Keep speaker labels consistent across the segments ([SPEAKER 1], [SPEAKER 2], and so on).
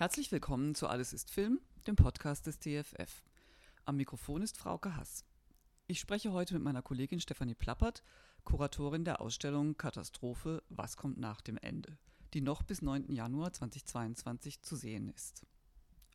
[SPEAKER 1] Herzlich willkommen zu Alles ist Film, dem Podcast des TFF. Am Mikrofon ist Frauke Hass. Ich spreche heute mit meiner Kollegin Stefanie Plappert, Kuratorin der Ausstellung Katastrophe Was kommt nach dem Ende, die noch bis 9. Januar 2022 zu sehen ist.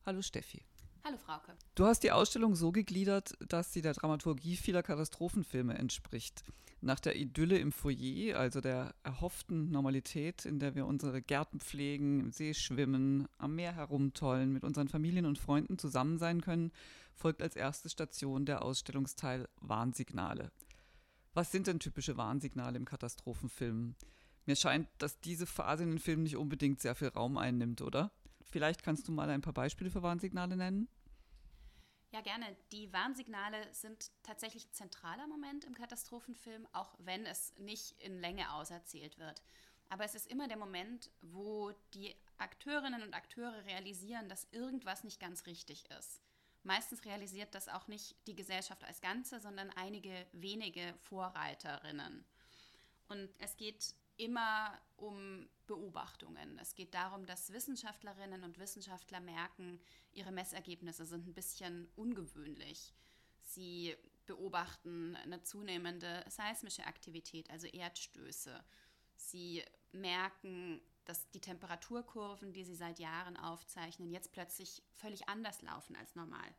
[SPEAKER 1] Hallo Steffi.
[SPEAKER 2] Hallo Frauke.
[SPEAKER 1] Du hast die Ausstellung so gegliedert, dass sie der Dramaturgie vieler Katastrophenfilme entspricht. Nach der Idylle im Foyer, also der erhofften Normalität, in der wir unsere Gärten pflegen, im See schwimmen, am Meer herumtollen, mit unseren Familien und Freunden zusammen sein können, folgt als erste Station der Ausstellungsteil Warnsignale. Was sind denn typische Warnsignale im Katastrophenfilm? Mir scheint, dass diese Phase in den Filmen nicht unbedingt sehr viel Raum einnimmt, oder? Vielleicht kannst du mal ein paar Beispiele für Warnsignale nennen?
[SPEAKER 2] Ja, gerne. Die Warnsignale sind tatsächlich ein zentraler Moment im Katastrophenfilm, auch wenn es nicht in Länge auserzählt wird. Aber es ist immer der Moment, wo die Akteurinnen und Akteure realisieren, dass irgendwas nicht ganz richtig ist. Meistens realisiert das auch nicht die Gesellschaft als Ganze, sondern einige wenige Vorreiterinnen. Und es geht immer um Beobachtungen. Es geht darum, dass Wissenschaftlerinnen und Wissenschaftler merken, ihre Messergebnisse sind ein bisschen ungewöhnlich. Sie beobachten eine zunehmende seismische Aktivität, also Erdstöße. Sie merken, dass die Temperaturkurven, die sie seit Jahren aufzeichnen, jetzt plötzlich völlig anders laufen als normal.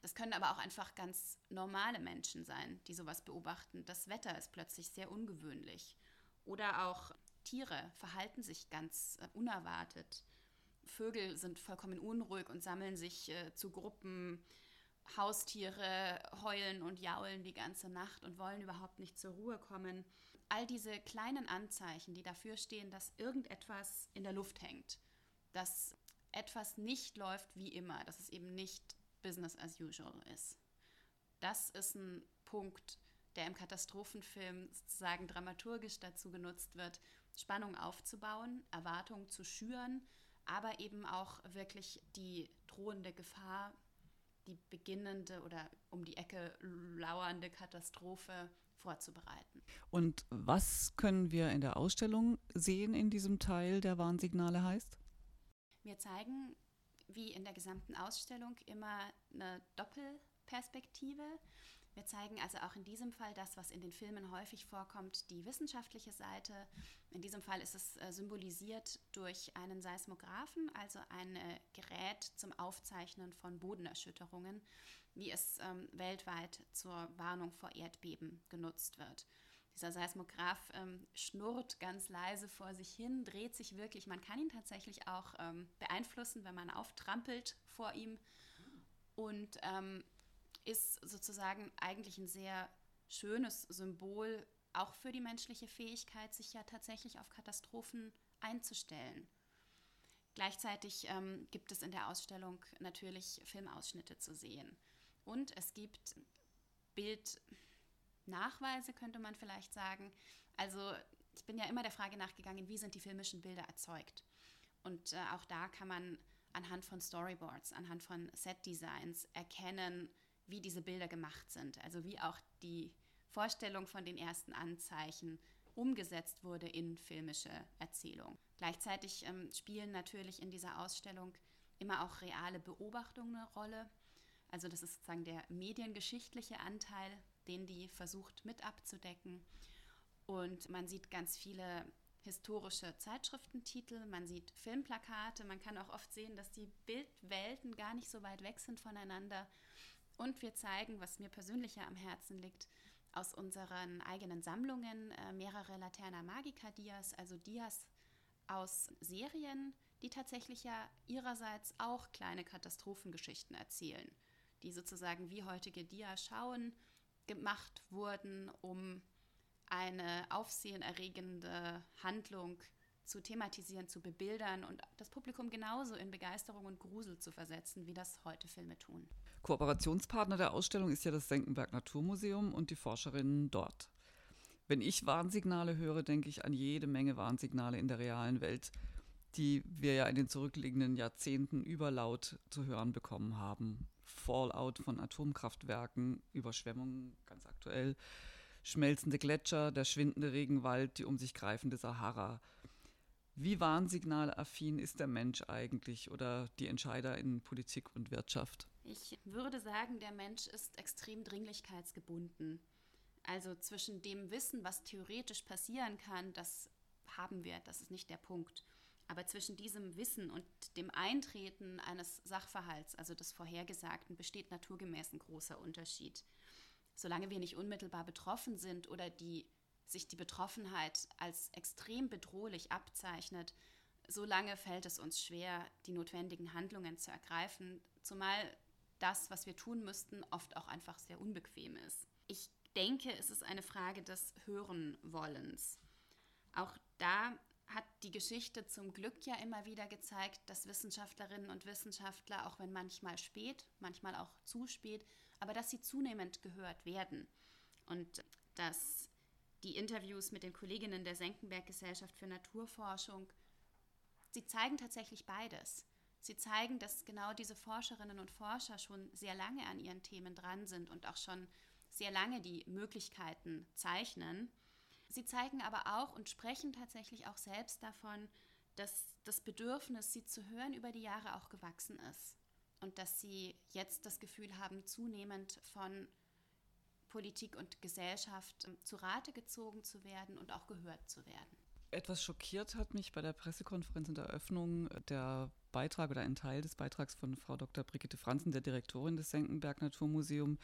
[SPEAKER 2] Das können aber auch einfach ganz normale Menschen sein, die sowas beobachten. Das Wetter ist plötzlich sehr ungewöhnlich. Oder auch Tiere verhalten sich ganz äh, unerwartet. Vögel sind vollkommen unruhig und sammeln sich äh, zu Gruppen. Haustiere heulen und jaulen die ganze Nacht und wollen überhaupt nicht zur Ruhe kommen. All diese kleinen Anzeichen, die dafür stehen, dass irgendetwas in der Luft hängt, dass etwas nicht läuft wie immer, dass es eben nicht Business as usual ist. Das ist ein Punkt, der im Katastrophenfilm sozusagen dramaturgisch dazu genutzt wird, Spannung aufzubauen, Erwartungen zu schüren, aber eben auch wirklich die drohende Gefahr, die beginnende oder um die Ecke lauernde Katastrophe vorzubereiten.
[SPEAKER 1] Und was können wir in der Ausstellung sehen in diesem Teil, der Warnsignale heißt?
[SPEAKER 2] Wir zeigen, wie in der gesamten Ausstellung, immer eine Doppelperspektive. Wir zeigen also auch in diesem Fall das, was in den Filmen häufig vorkommt, die wissenschaftliche Seite. In diesem Fall ist es äh, symbolisiert durch einen Seismographen, also ein äh, Gerät zum Aufzeichnen von Bodenerschütterungen, wie es ähm, weltweit zur Warnung vor Erdbeben genutzt wird. Dieser Seismograph ähm, schnurrt ganz leise vor sich hin, dreht sich wirklich. Man kann ihn tatsächlich auch ähm, beeinflussen, wenn man auftrampelt vor ihm. Und ähm, ist sozusagen eigentlich ein sehr schönes Symbol auch für die menschliche Fähigkeit, sich ja tatsächlich auf Katastrophen einzustellen. Gleichzeitig ähm, gibt es in der Ausstellung natürlich Filmausschnitte zu sehen. Und es gibt Bildnachweise, könnte man vielleicht sagen. Also ich bin ja immer der Frage nachgegangen, wie sind die filmischen Bilder erzeugt. Und äh, auch da kann man anhand von Storyboards, anhand von Set-Designs erkennen, wie diese Bilder gemacht sind, also wie auch die Vorstellung von den ersten Anzeichen umgesetzt wurde in filmische Erzählung. Gleichzeitig ähm, spielen natürlich in dieser Ausstellung immer auch reale Beobachtungen eine Rolle. Also das ist sozusagen der mediengeschichtliche Anteil, den die versucht mit abzudecken. Und man sieht ganz viele historische Zeitschriftentitel, man sieht Filmplakate, man kann auch oft sehen, dass die Bildwelten gar nicht so weit weg sind voneinander. Und wir zeigen, was mir persönlich ja am Herzen liegt, aus unseren eigenen Sammlungen äh, mehrere Laterna Magica Dias, also Dias aus Serien, die tatsächlich ja ihrerseits auch kleine Katastrophengeschichten erzählen, die sozusagen wie heutige Dia-Schauen gemacht wurden, um eine aufsehenerregende Handlung zu thematisieren, zu bebildern und das Publikum genauso in Begeisterung und Grusel zu versetzen, wie das heute Filme tun.
[SPEAKER 1] Kooperationspartner der Ausstellung ist ja das Senckenberg Naturmuseum und die Forscherinnen dort. Wenn ich Warnsignale höre, denke ich an jede Menge Warnsignale in der realen Welt, die wir ja in den zurückliegenden Jahrzehnten überlaut zu hören bekommen haben. Fallout von Atomkraftwerken, Überschwemmungen ganz aktuell, schmelzende Gletscher, der schwindende Regenwald, die um sich greifende Sahara. Wie warnsignalaffin ist der Mensch eigentlich oder die Entscheider in Politik und Wirtschaft?
[SPEAKER 2] Ich würde sagen, der Mensch ist extrem dringlichkeitsgebunden. Also zwischen dem Wissen, was theoretisch passieren kann, das haben wir, das ist nicht der Punkt. Aber zwischen diesem Wissen und dem Eintreten eines Sachverhalts, also des Vorhergesagten, besteht naturgemäß ein großer Unterschied. Solange wir nicht unmittelbar betroffen sind oder die, sich die Betroffenheit als extrem bedrohlich abzeichnet, solange fällt es uns schwer, die notwendigen Handlungen zu ergreifen, zumal das, was wir tun müssten, oft auch einfach sehr unbequem ist. Ich denke, es ist eine Frage des Hörenwollens. Auch da hat die Geschichte zum Glück ja immer wieder gezeigt, dass Wissenschaftlerinnen und Wissenschaftler, auch wenn manchmal spät, manchmal auch zu spät, aber dass sie zunehmend gehört werden. Und dass die Interviews mit den Kolleginnen der Senckenberg Gesellschaft für Naturforschung, sie zeigen tatsächlich beides. Sie zeigen, dass genau diese Forscherinnen und Forscher schon sehr lange an ihren Themen dran sind und auch schon sehr lange die Möglichkeiten zeichnen Sie zeigen aber auch und sprechen tatsächlich auch selbst davon, dass das Bedürfnis, sie zu hören, über die Jahre auch gewachsen ist. Und dass sie jetzt das Gefühl haben, zunehmend von Politik und Gesellschaft ähm, zu Rate gezogen zu werden und auch gehört zu werden.
[SPEAKER 1] Etwas schockiert hat mich bei der Pressekonferenz in der Eröffnung der Beitrag oder ein Teil des Beitrags von Frau Dr. Brigitte Franzen, der Direktorin des Senckenberg Naturmuseum,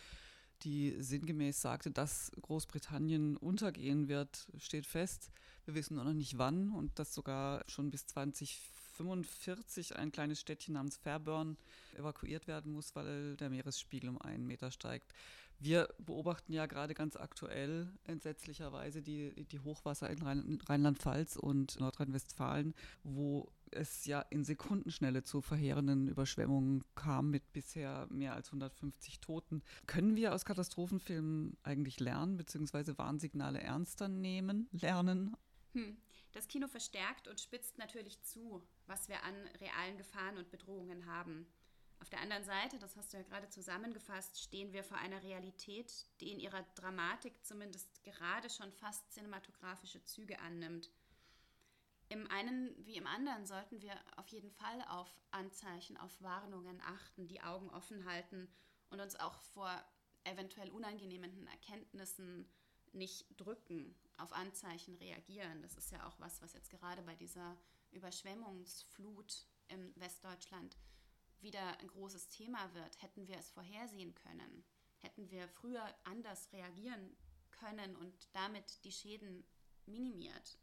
[SPEAKER 1] die sinngemäß sagte, dass Großbritannien untergehen wird, steht fest. Wir wissen noch nicht wann und dass sogar schon bis 2045 ein kleines Städtchen namens Fairburn evakuiert werden muss, weil der Meeresspiegel um einen Meter steigt. Wir beobachten ja gerade ganz aktuell entsetzlicherweise die, die Hochwasser in Rheinland-Pfalz und Nordrhein-Westfalen, wo es ja in Sekundenschnelle zu verheerenden Überschwemmungen kam mit bisher mehr als 150 Toten. Können wir aus Katastrophenfilmen eigentlich lernen, beziehungsweise Warnsignale ernster nehmen, lernen?
[SPEAKER 2] Hm. Das Kino verstärkt und spitzt natürlich zu, was wir an realen Gefahren und Bedrohungen haben. Auf der anderen Seite, das hast du ja gerade zusammengefasst, stehen wir vor einer Realität, die in ihrer Dramatik zumindest gerade schon fast cinematografische Züge annimmt. Im einen wie im anderen sollten wir auf jeden Fall auf Anzeichen, auf Warnungen achten, die Augen offen halten und uns auch vor eventuell unangenehmen Erkenntnissen nicht drücken, auf Anzeichen reagieren. Das ist ja auch was, was jetzt gerade bei dieser Überschwemmungsflut im Westdeutschland wieder ein großes Thema wird. Hätten wir es vorhersehen können? Hätten wir früher anders reagieren können und damit die Schäden minimiert?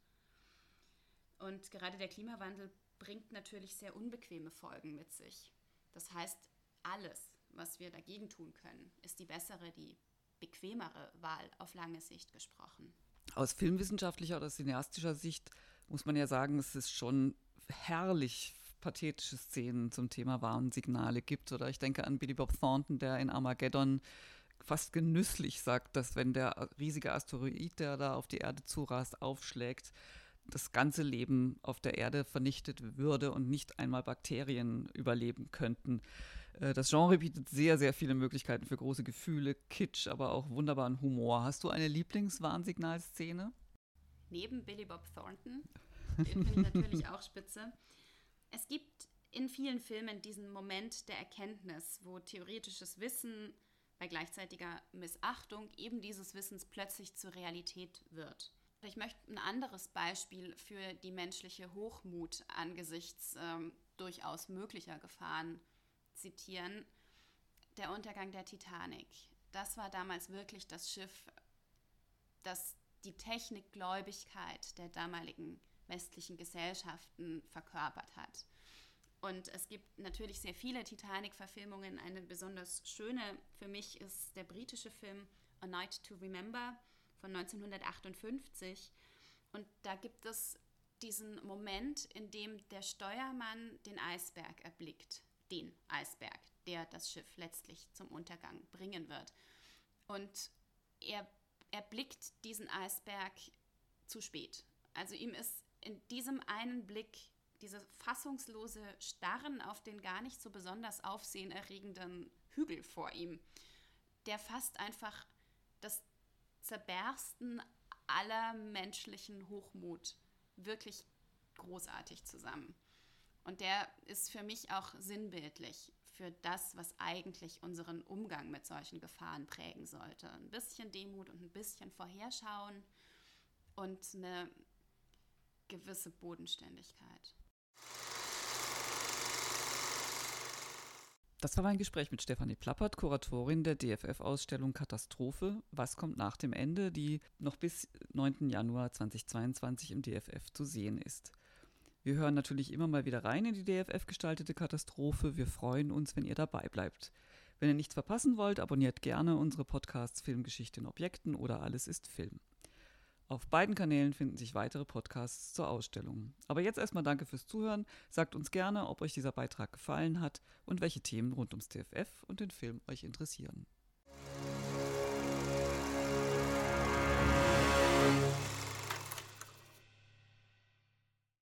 [SPEAKER 2] Und gerade der Klimawandel bringt natürlich sehr unbequeme Folgen mit sich. Das heißt, alles, was wir dagegen tun können, ist die bessere, die bequemere Wahl auf lange Sicht gesprochen.
[SPEAKER 1] Aus filmwissenschaftlicher oder cineastischer Sicht muss man ja sagen, es ist schon herrlich pathetische Szenen zum Thema Warnsignale gibt. Oder ich denke an Billy Bob Thornton, der in Armageddon fast genüsslich sagt, dass wenn der riesige Asteroid, der da auf die Erde zurast, aufschlägt, das ganze Leben auf der Erde vernichtet würde und nicht einmal Bakterien überleben könnten. Äh, das Genre bietet sehr, sehr viele Möglichkeiten für große Gefühle, Kitsch, aber auch wunderbaren Humor. Hast du eine Lieblingswarnsignalszene?
[SPEAKER 2] Neben Billy Bob Thornton, den finde ich natürlich auch spitze. Es gibt in vielen Filmen diesen Moment der Erkenntnis, wo theoretisches Wissen bei gleichzeitiger Missachtung eben dieses Wissens plötzlich zur Realität wird. Ich möchte ein anderes Beispiel für die menschliche Hochmut angesichts ähm, durchaus möglicher Gefahren zitieren. Der Untergang der Titanic. Das war damals wirklich das Schiff, das die Technikgläubigkeit der damaligen westlichen Gesellschaften verkörpert hat. Und es gibt natürlich sehr viele Titanic-Verfilmungen. Eine besonders schöne für mich ist der britische Film A Night to Remember von 1958. Und da gibt es diesen Moment, in dem der Steuermann den Eisberg erblickt. Den Eisberg, der das Schiff letztlich zum Untergang bringen wird. Und er erblickt diesen Eisberg zu spät. Also ihm ist in diesem einen Blick dieses fassungslose Starren auf den gar nicht so besonders aufsehenerregenden Hügel vor ihm, der fast einfach das Zerbersten aller menschlichen Hochmut wirklich großartig zusammen. Und der ist für mich auch sinnbildlich für das, was eigentlich unseren Umgang mit solchen Gefahren prägen sollte. Ein bisschen Demut und ein bisschen Vorherschauen und eine gewisse Bodenständigkeit.
[SPEAKER 1] Das war mein Gespräch mit Stefanie Plappert, Kuratorin der DFF-Ausstellung Katastrophe. Was kommt nach dem Ende, die noch bis 9. Januar 2022 im DFF zu sehen ist. Wir hören natürlich immer mal wieder rein in die DFF gestaltete Katastrophe. Wir freuen uns, wenn ihr dabei bleibt. Wenn ihr nichts verpassen wollt, abonniert gerne unsere Podcasts Filmgeschichte in Objekten oder Alles ist Film. Auf beiden Kanälen finden sich weitere Podcasts zur Ausstellung. Aber jetzt erstmal danke fürs Zuhören. Sagt uns gerne, ob euch dieser Beitrag gefallen hat und welche Themen rund ums TFF und den Film euch interessieren.